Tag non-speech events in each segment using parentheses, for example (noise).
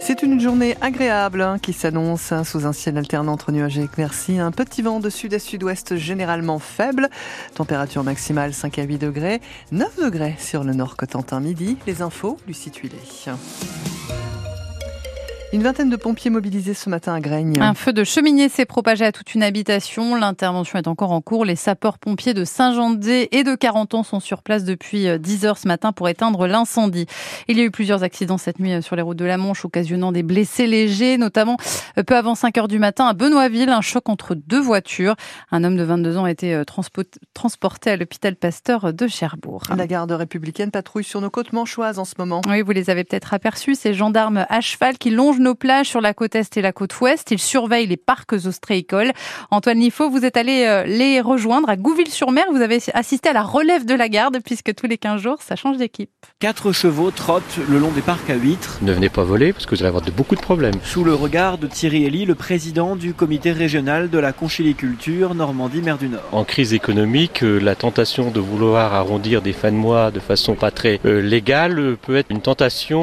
C'est une journée agréable hein, qui s'annonce hein, sous un ciel alternant entre nuages et éclaircies. Un petit vent de sud à sud-ouest généralement faible. Température maximale 5 à 8 degrés. 9 degrés sur le nord Cotentin midi. Les infos, Lucie Tuilé. Une vingtaine de pompiers mobilisés ce matin à Graigne. Un feu de cheminée s'est propagé à toute une habitation. L'intervention est encore en cours. Les sapeurs-pompiers de Saint-Jean-de-Dé et de 40 ans sont sur place depuis 10 euh, heures ce matin pour éteindre l'incendie. Il y a eu plusieurs accidents cette nuit euh, sur les routes de la Manche, occasionnant des blessés légers, notamment euh, peu avant 5 heures du matin à Benoîtville, un choc entre deux voitures. Un homme de 22 ans a été transporté à l'hôpital Pasteur de Cherbourg. La garde républicaine patrouille sur nos côtes manchoises en ce moment. Oui, vous les avez peut-être aperçus, ces gendarmes à cheval qui longent nos plages sur la côte est et la côte ouest. Ils surveillent les parcs ostréicoles. Antoine Nifo, vous êtes allé euh, les rejoindre à Gouville-sur-Mer. Vous avez assisté à la relève de la garde puisque tous les 15 jours, ça change d'équipe. Quatre chevaux trottent le long des parcs à huîtres. Ne venez pas voler parce que vous allez avoir de beaucoup de problèmes. Sous le regard de Thierry Elie, le président du comité régional de la conchiliculture Normandie-Mer du Nord. En crise économique, euh, la tentation de vouloir arrondir des fins de mois de façon pas très euh, légale peut être une tentation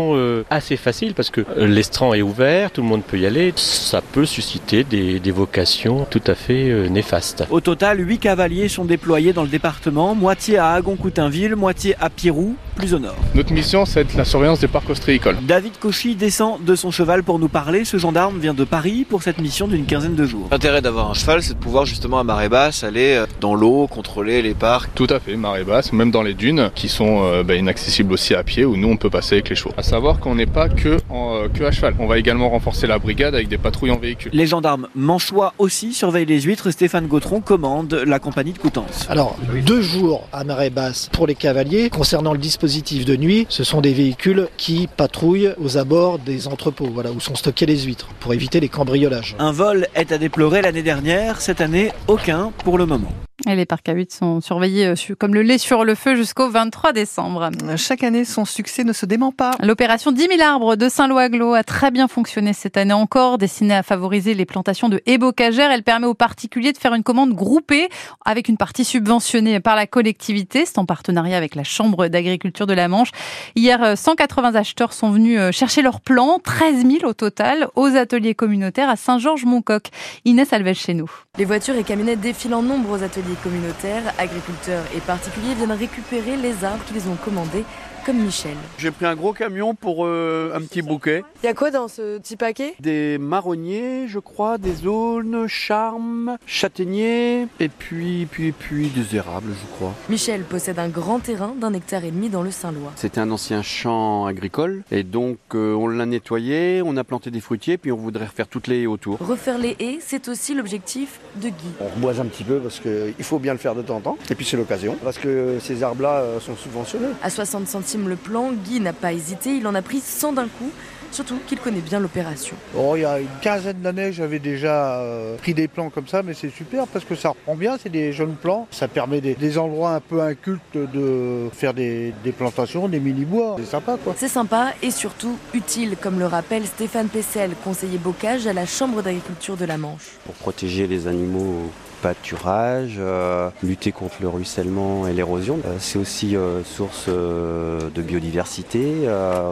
assez facile parce que l'estran est ouvert tout le monde peut y aller. Ça peut susciter des, vocations tout à fait euh, néfastes. Au total, 8 cavaliers sont déployés dans le département, moitié à Agon-Coutainville, moitié à Pirou, plus au nord. Notre mission, c'est la surveillance des parcs ostréicoles. David Cauchy descend de son cheval pour nous parler. Ce gendarme vient de Paris pour cette mission d'une quinzaine de jours. L'intérêt d'avoir un cheval, c'est de pouvoir justement à marée basse aller euh, dans l'eau, contrôler les parcs. Tout à fait, marée basse, même dans les dunes qui sont euh, bah, inaccessibles aussi à pied où nous on peut passer avec les chevaux. À savoir qu'on n'est pas que, en, que à cheval. On va également renforcer la brigade avec des patrouilles en véhicule. Les gendarmes manchois aussi surveillent les huîtres. Stéphane Gautron commande la compagnie de Coutances. Alors, deux jours à marée basse pour les cavaliers. Concernant le dispositif de nuit, ce sont des véhicules qui patrouillent aux abords des entrepôts, voilà, où sont stockées les huîtres, pour éviter les cambriolages. Un vol est à déplorer l'année dernière. Cette année, aucun pour le moment. Et les parcs à huit sont surveillés euh, comme le lait sur le feu jusqu'au 23 décembre. Chaque année, son succès ne se dément pas. L'opération 10 000 arbres de Saint-Lô-Aglo a très bien fonctionné cette année encore. Destinée à favoriser les plantations de haies bocagères, elle permet aux particuliers de faire une commande groupée avec une partie subventionnée par la collectivité. C'est en partenariat avec la Chambre d'agriculture de la Manche. Hier, 180 euh, acheteurs sont venus euh, chercher leurs plants, 13 000 au total, aux ateliers communautaires à Saint-Georges-Moncoq. Inès Alves chez nous. Les voitures et camionnettes défilent en nombre aux ateliers communautaires, agriculteurs et particuliers viennent récupérer les arbres qu'ils ont commandés comme Michel. J'ai pris un gros camion pour euh, un petit bouquet. Il y a quoi dans ce petit paquet? Des marronniers, je crois, des aulnes, charmes, châtaigniers, et puis, puis, puis des érables, je crois. Michel possède un grand terrain d'un hectare et demi dans le Saint-Lois. C'était un ancien champ agricole, et donc euh, on l'a nettoyé, on a planté des fruitiers, puis on voudrait refaire toutes les haies autour. Refaire les haies, c'est aussi l'objectif de Guy. On reboise un petit peu parce qu'il faut bien le faire de temps en temps, et puis c'est l'occasion, parce que ces arbres-là euh, sont subventionnés. À 60 centimes le plan, Guy n'a pas hésité, il en a pris 100 d'un coup. Surtout qu'il connaît bien l'opération. Oh, il y a une quinzaine d'années, j'avais déjà euh, pris des plans comme ça, mais c'est super parce que ça reprend bien, c'est des jeunes plans. Ça permet des, endroits un peu incultes de faire des, des plantations, des mini-bois. C'est sympa quoi. C'est sympa et surtout utile, comme le rappelle Stéphane Pessel, conseiller bocage à la Chambre d'agriculture de la Manche. Pour protéger les animaux pâturage, euh, lutter contre le ruissellement et l'érosion. Euh, c'est aussi euh, source de biodiversité.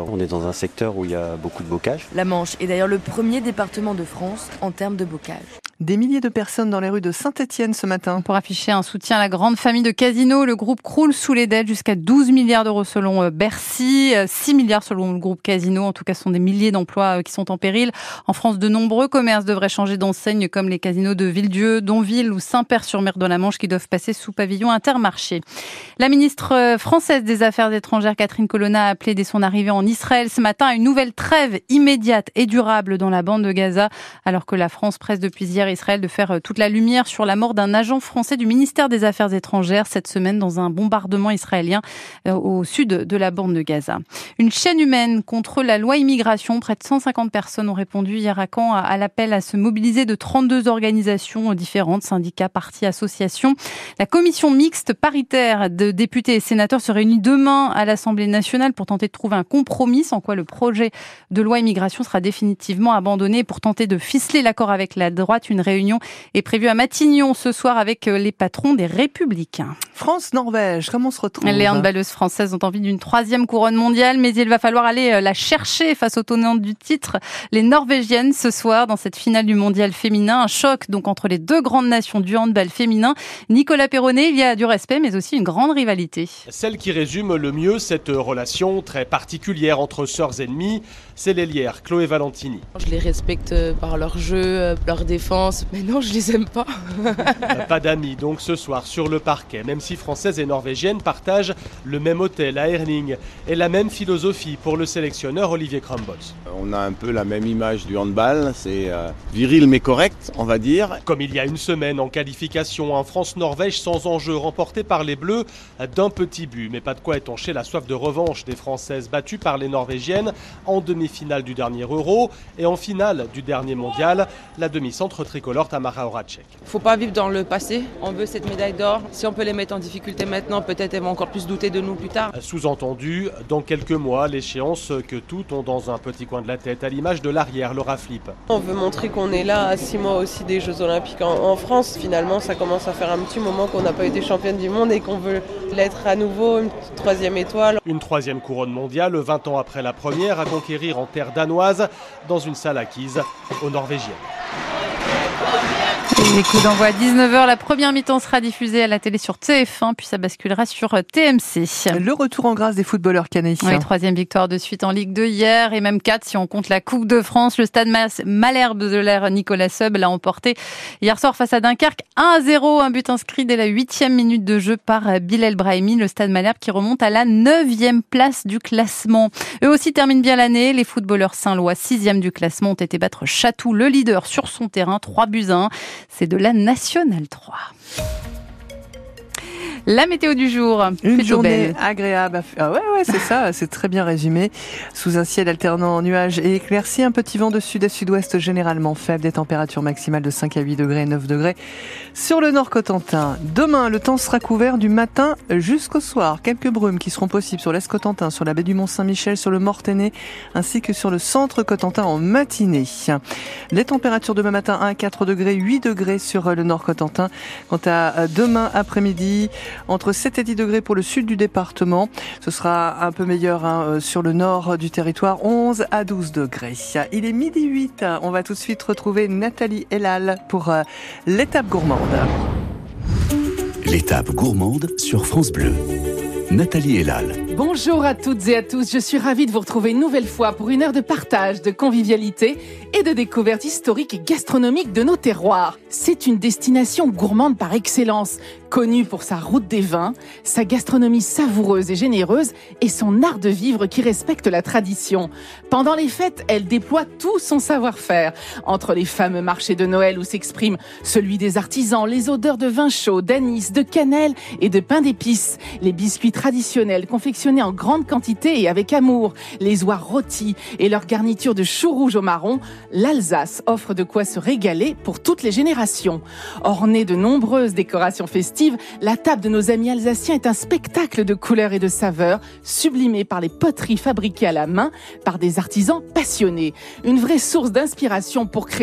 on est dans un secteur où il y a beaucoup de bocage. La Manche est d'ailleurs le premier département de France en termes de bocage. Des milliers de personnes dans les rues de Saint-Etienne ce matin. Pour afficher un soutien à la grande famille de Casino, le groupe croule sous les dettes jusqu'à 12 milliards d'euros selon euh, Bercy, 6 euh, milliards selon le groupe Casino. En tout cas, ce sont des milliers d'emplois euh, qui sont en péril. En France, de nombreux commerces devraient changer d'enseigne comme les casinos de Villedieu, Donville ou Saint-Père-sur-Mer de la Manche qui doivent passer sous pavillon intermarché. La ministre française des Affaires étrangères, Catherine Colonna, a appelé dès son arrivée en Israël ce matin à une nouvelle trêve immédiate et durable dans la bande de Gaza, alors que la France presse depuis hier Israël de faire euh, toute la lumière sur la mort d'un agent français du ministère des Affaires étrangères cette semaine dans un bombardement israélien euh, au sud de la bande de Gaza. Une chaîne humaine contre la loi immigration. Près de 150 personnes ont répondu hier à Caen à l'appel à se mobiliser de 32 organisations différentes, syndicats, partis, associations. La commission mixte paritaire de députés et sénateurs se réunit demain à l'Assemblée nationale pour tenter de trouver un compromis sans quoi le projet de loi immigration sera définitivement abandonné pour tenter de ficeler l'accord avec la droite. Une réunion est prévue à Matignon ce soir avec les patrons des Républicains. France-Norvège, comment on se retrouve Les handballeuses françaises ont envie d'une troisième couronne mondiale, mais il va falloir aller la chercher face aux tenantes du titre, les Norvégiennes, ce soir dans cette finale du mondial féminin. Un choc donc entre les deux grandes nations du handball féminin. Nicolas Perronnet, il y a du respect, mais aussi une grande rivalité. Celle qui résume le mieux cette relation très particulière entre sœurs ennemies, c'est l'ailière Chloé Valentini. Je les respecte par leur jeu, leur défense, mais non, je les aime pas. pas d'amis donc ce soir sur le parquet, même si françaises et norvégiennes partagent le même hôtel à Erling et la même philosophie pour le sélectionneur Olivier Krambos. On a un peu la même image du handball, c'est euh, viril mais correct, on va dire. Comme il y a une semaine en qualification, un France-Norvège sans enjeu remporté par les Bleus d'un petit but, mais pas de quoi étancher la soif de revanche des Françaises battues par les Norvégiennes en demi-finale du dernier Euro et en finale du dernier mondial, la demi-centre tricolore Tamara Horacek. Faut pas vivre dans le passé, on veut cette médaille d'or. Si on peut les mettre en difficulté maintenant, peut-être elles vont encore plus douter de nous plus tard. Sous-entendu, dans quelques mois, l'échéance que toutes ont dans un petit coin de la tête, à l'image de l'arrière, Laura Flip. On veut montrer qu'on est là à six mois aussi des Jeux Olympiques en, en France. Finalement, ça commence à faire un petit moment qu'on n'a pas été championne du monde et qu'on veut l'être à nouveau, une troisième étoile. Une troisième couronne mondiale, 20 ans après la première, à conquérir en terre danoise, dans une salle acquise aux Norvégiennes. Les coups d'envoi à 19h, la première mi-temps sera diffusée à la télé sur TF1, puis ça basculera sur TMC. Le retour en grâce des footballeurs canadiens. Oui, troisième victoire de suite en Ligue 2 hier, et même quatre si on compte la Coupe de France. Le stade Malherbe de l'air Nicolas Sub l'a emporté hier soir face à Dunkerque 1 0, un but inscrit dès la huitième minute de jeu par Bilal Brahimi. Le stade Malherbe qui remonte à la neuvième place du classement. Eux aussi terminent bien l'année. Les footballeurs saint-lois, sixième du classement, ont été battre Chatou, le leader, sur son terrain, 3 buts à 1. C'est de la Nationale 3. La météo du jour. Une journée belle. agréable. Ah ouais, ouais, c'est ça, (laughs) c'est très bien résumé. Sous un ciel alternant en nuages et éclairci, un petit vent de sud à sud-ouest généralement faible, des températures maximales de 5 à 8 degrés, 9 degrés sur le nord Cotentin. Demain, le temps sera couvert du matin jusqu'au soir. Quelques brumes qui seront possibles sur l'est Cotentin, sur la baie du Mont-Saint-Michel, sur le Mortainais, ainsi que sur le centre Cotentin en matinée. Les températures demain matin 1 à 4 degrés, 8 degrés sur le nord Cotentin. Quant à demain après-midi, entre 7 et 10 degrés pour le sud du département. Ce sera un peu meilleur hein, sur le nord du territoire, 11 à 12 degrés. Il est midi 8. On va tout de suite retrouver Nathalie Elal pour euh, l'étape gourmande. L'étape gourmande sur France Bleu. Nathalie Elal. Bonjour à toutes et à tous, je suis ravie de vous retrouver une nouvelle fois pour une heure de partage, de convivialité et de découverte historique et gastronomique de nos terroirs. C'est une destination gourmande par excellence, connue pour sa route des vins, sa gastronomie savoureuse et généreuse et son art de vivre qui respecte la tradition. Pendant les fêtes, elle déploie tout son savoir-faire. Entre les fameux marchés de Noël où s'exprime celui des artisans, les odeurs de vin chaud, d'anis, de cannelle et de pain d'épices, les biscuits traditionnels confectionnés en grande quantité et avec amour, les oies rôtis et leur garniture de choux rouge au marron, l'Alsace offre de quoi se régaler pour toutes les générations. Ornée de nombreuses décorations festives, la table de nos amis alsaciens est un spectacle de couleurs et de saveurs, sublimé par les poteries fabriquées à la main par des artisans passionnés. Une vraie source d'inspiration pour créer